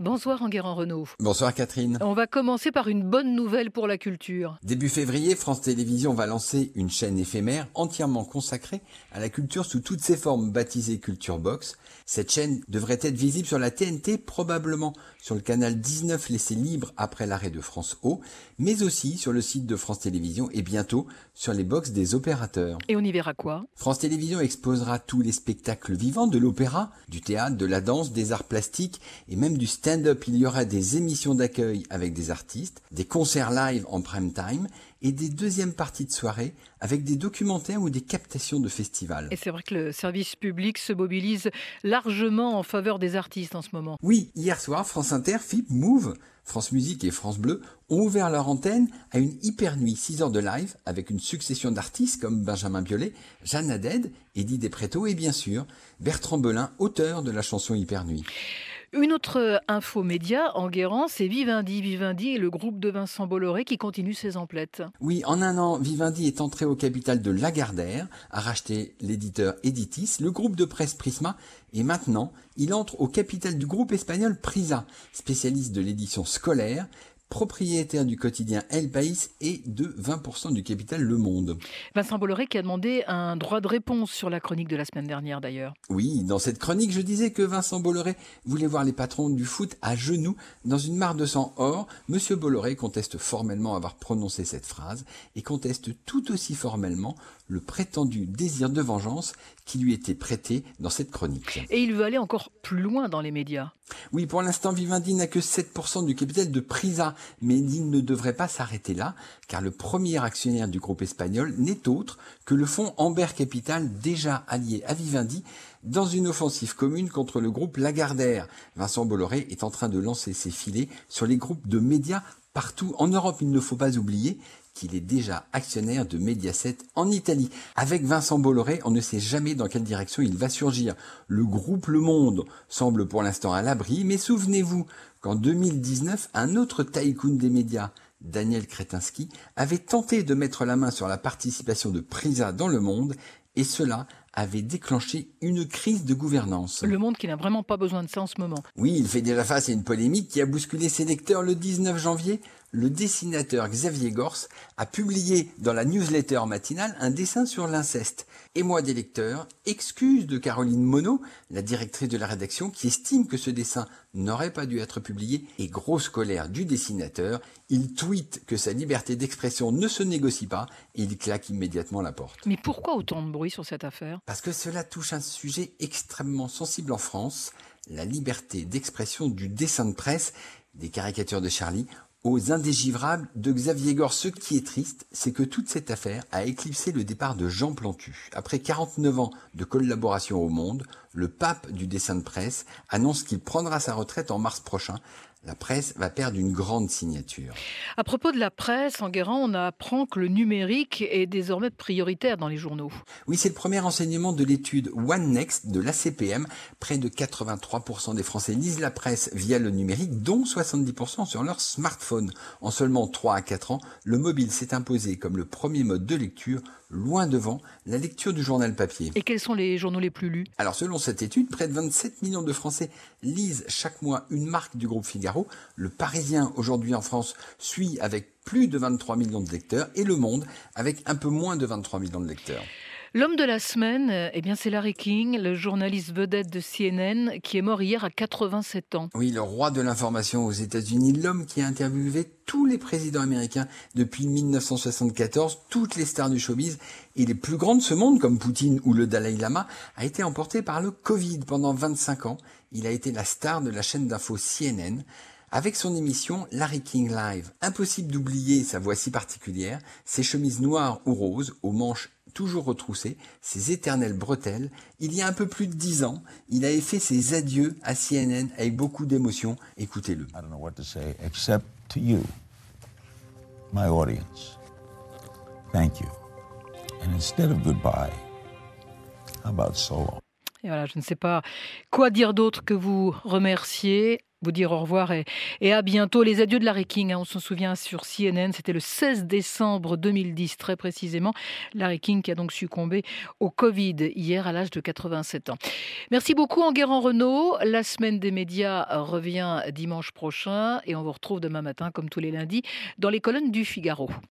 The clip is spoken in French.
Bonsoir Enguerrand Renault. Bonsoir Catherine. On va commencer par une bonne nouvelle pour la culture. Début février, France Télévisions va lancer une chaîne éphémère entièrement consacrée à la culture sous toutes ses formes baptisée Culture Box. Cette chaîne devrait être visible sur la TNT, probablement sur le canal 19 laissé libre après l'arrêt de France O, mais aussi sur le site de France Télévisions et bientôt sur les box des opérateurs. Et on y verra quoi? France Télévisions exposera tous les spectacles vivants de l'opéra, du théâtre, de la danse, des arts plastiques et même du stand il y aura des émissions d'accueil avec des artistes, des concerts live en prime time et des deuxièmes parties de soirée avec des documentaires ou des captations de festivals. Et c'est vrai que le service public se mobilise largement en faveur des artistes en ce moment. Oui, hier soir, France Inter, FIP, Move, France Musique et France Bleu ont ouvert leur antenne à une hyper nuit 6 heures de live avec une succession d'artistes comme Benjamin Biolay, Jeanne Haddad, Eddie Despretto et bien sûr Bertrand Belin, auteur de la chanson Hyper Nuit. Une autre info média en Guérant, c'est Vivendi. Vivendi et le groupe de Vincent Bolloré qui continue ses emplettes. Oui, en un an, Vivendi est entré au capital de Lagardère, a racheté l'éditeur Editis, le groupe de presse Prisma, et maintenant, il entre au capital du groupe espagnol Prisa, spécialiste de l'édition scolaire, propriétaire du quotidien El País et de 20% du capital Le Monde. Vincent Bolloré qui a demandé un droit de réponse sur la chronique de la semaine dernière d'ailleurs. Oui, dans cette chronique, je disais que Vincent Bolloré voulait voir les patrons du foot à genoux dans une mare de sang. Or, Monsieur Bolloré conteste formellement avoir prononcé cette phrase et conteste tout aussi formellement le prétendu désir de vengeance qui lui était prêté dans cette chronique. Et il veut aller encore plus loin dans les médias. Oui, pour l'instant, Vivendi n'a que 7% du capital de Prisa, mais il ne devrait pas s'arrêter là, car le premier actionnaire du groupe espagnol n'est autre que le fonds Amber Capital, déjà allié à Vivendi, dans une offensive commune contre le groupe Lagardère. Vincent Bolloré est en train de lancer ses filets sur les groupes de médias partout en Europe. Il ne faut pas oublier qu'il est déjà actionnaire de Mediaset en Italie. Avec Vincent Bolloré, on ne sait jamais dans quelle direction il va surgir. Le groupe Le Monde semble pour l'instant à l'abri, mais souvenez-vous qu'en 2019, un autre tycoon des médias, Daniel Kretinsky, avait tenté de mettre la main sur la participation de Prisa dans Le Monde, et cela avait déclenché une crise de gouvernance. Le monde qui n'a vraiment pas besoin de ça en ce moment. Oui, il fait déjà face à une polémique qui a bousculé ses lecteurs le 19 janvier le dessinateur Xavier Gors a publié dans la newsletter matinale un dessin sur l'inceste. Et moi des lecteurs, excuse de Caroline Monod, la directrice de la rédaction, qui estime que ce dessin n'aurait pas dû être publié, et grosse colère du dessinateur, il tweet que sa liberté d'expression ne se négocie pas, et il claque immédiatement la porte. Mais pourquoi autant de bruit sur cette affaire? Parce que cela touche un sujet extrêmement sensible en France, la liberté d'expression du dessin de presse, des caricatures de Charlie aux indégivrables de Xavier Gore. Ce qui est triste, c'est que toute cette affaire a éclipsé le départ de Jean Plantu. Après 49 ans de collaboration au Monde, le pape du dessin de presse annonce qu'il prendra sa retraite en mars prochain la presse va perdre une grande signature. À propos de la presse, en on apprend que le numérique est désormais prioritaire dans les journaux. Oui, c'est le premier enseignement de l'étude One Next de l'ACPM. Près de 83% des Français lisent la presse via le numérique, dont 70% sur leur smartphone. En seulement 3 à 4 ans, le mobile s'est imposé comme le premier mode de lecture, loin devant la lecture du journal papier. Et quels sont les journaux les plus lus? Alors selon cette étude, près de 27 millions de Français lisent chaque mois une marque du groupe Figaro le Parisien aujourd'hui en France suit avec plus de 23 millions de lecteurs et Le Monde avec un peu moins de 23 millions de lecteurs. L'homme de la semaine, eh bien, c'est Larry King, le journaliste vedette de CNN, qui est mort hier à 87 ans. Oui, le roi de l'information aux États-Unis, l'homme qui a interviewé tous les présidents américains depuis 1974, toutes les stars du showbiz et les plus grands de ce monde, comme Poutine ou le Dalai Lama, a été emporté par le Covid pendant 25 ans. Il a été la star de la chaîne d'info CNN avec son émission Larry King Live. Impossible d'oublier sa voix si particulière, ses chemises noires ou roses, aux manches toujours retroussées, ses éternelles bretelles. Il y a un peu plus de dix ans, il avait fait ses adieux à CNN avec beaucoup d'émotion. Écoutez-le. I don't know what to say except to you, my audience. Thank you. And instead of goodbye, how about so long? Et voilà, je ne sais pas quoi dire d'autre que vous remercier vous dire au revoir et, à bientôt. Les adieux de Larry King, hein, on s'en souvient sur CNN, c'était le 16 décembre 2010 très précisément. Larry King qui a donc succombé au Covid hier à l'âge de 87 ans. Merci beaucoup Enguerrand Renault. La semaine des médias revient dimanche prochain et on vous retrouve demain matin comme tous les lundis dans les colonnes du Figaro.